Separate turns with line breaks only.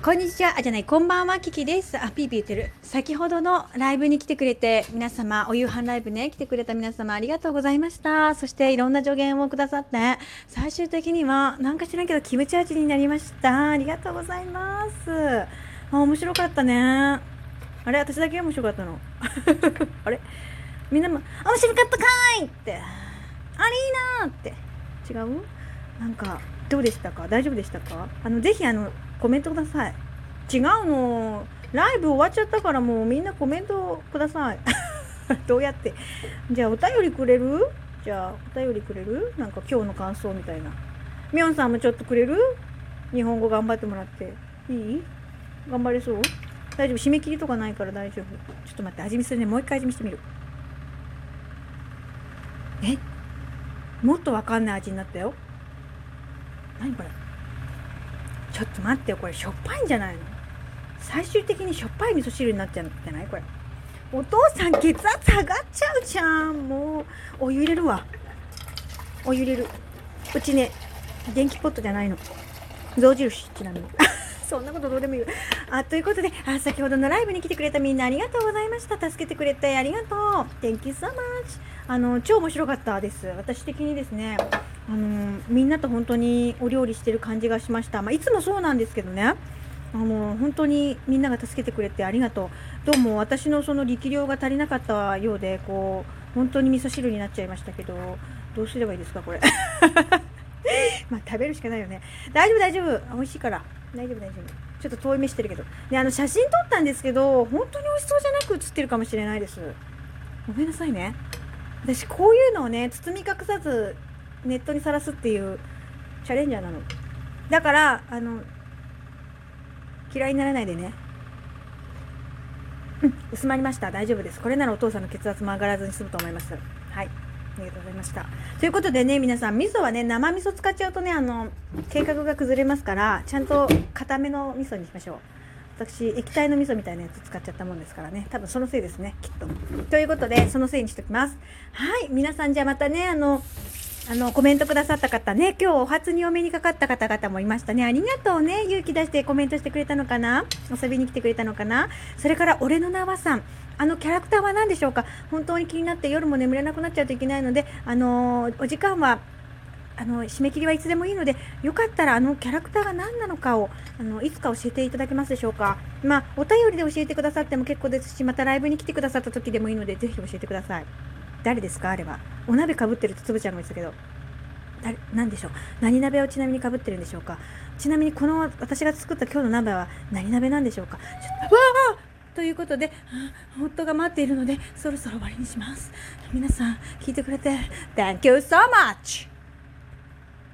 こんにちは。あ、じゃない、こんばんは、キキです。あ、ピーピー言ってる。先ほどのライブに来てくれて、皆様、お夕飯ライブね、来てくれた皆様、ありがとうございました。そして、いろんな助言をくださって、最終的には、なんか知らんけど、キムチ味になりました。ありがとうございます。あ、面白かったね。あれ私だけ面白かったの？あれ？みんなも、面白かったかいって。ありーなって。違う？なんか、どうでしたか？大丈夫でしたか？あの、ぜひ、あの、コメントください。違うの。ライブ終わっちゃったからもうみんなコメントください。どうやって？じゃあお便りくれる？じゃあお便りくれる？なんか今日の感想みたいな。みょんさんもちょっとくれる？日本語頑張ってもらって。いい？頑張れそう？大丈夫？締め切りとかないから大丈夫？ちょっと待って、味見するね。もう一回味見してみる。え？もっとわかんない味になったよ。何これ？ちょっと待ってよこれしょっぱいんじゃないの？最終的にしょっぱい味噌汁になっちゃうんじゃない？これ。お父さん血圧上がっちゃうじゃんもう。お湯入れるわ。お湯入れる。うちね電気ポットじゃないの。象印ちなみに そんなことどうでもいいあということであ先ほどのライブに来てくれたみんなありがとうございました。助けてくれてありがとう。Thank you so much あの超面白かったです。私的にですねあのみんなと本当にお料理してる感じがしました、まあ、いつもそうなんですけどね。あの本当にみんなが助けてくれてありがとう。どうも私のその力量が足りなかったようでこう本当に味噌汁になっちゃいましたけどどうすればいいですかこれ。まあ食べるしかないよね。大丈夫大丈夫。美味しいから。大丈夫大丈夫。ちょっと遠い目してるけど。であの写真撮ったんですけど本当に美味しそうじゃなく写ってるかもしれないです。ごめんなさいね。私こういうのをね包み隠さずネットにさらすっていうチャレンジャーなの。だからあの嫌いにならないでね。うん薄まりました。大丈夫です。これならお父さんの血圧も上がらずに済むと思います。はい。ありがとうございました。ということでね皆さん味噌はね生味噌使っちゃうとねあの計画が崩れますからちゃんと固めの味噌にしましょう。私液体の味噌みたいなやつ使っちゃったもんですからね。多分そのせいですねきっと。ということでそのせいにしておきます。はい。皆さんじゃあまたねあのあの、コメントくださった方ね、今日お初にお目にかかった方々もいましたね。ありがとうね。勇気出してコメントしてくれたのかな？遊びに来てくれたのかな？それから、俺の名はさん。あのキャラクターは何でしょうか？本当に気になって夜も眠れなくなっちゃうといけないので、あのお時間は、あの、締め切りはいつでもいいので、よかったらあのキャラクターが何なのかを、あの、いつか教えていただけますでしょうか？まあ、お便りで教えてくださっても結構ですし、またライブに来てくださった時でもいいので、ぜひ教えてください。誰ですか？あれは。お鍋かぶってるとつぶちゃんも言ってたけど。誰？何でしょう？何鍋をちなみにかぶってるんでしょうか？ちなみにこの私が作った今日の鍋は何鍋なんでしょうか？ちょっとわあということで、夫が待っているので、そろそろ終わりにします。皆さん、聞いてくれて、Thank you so much!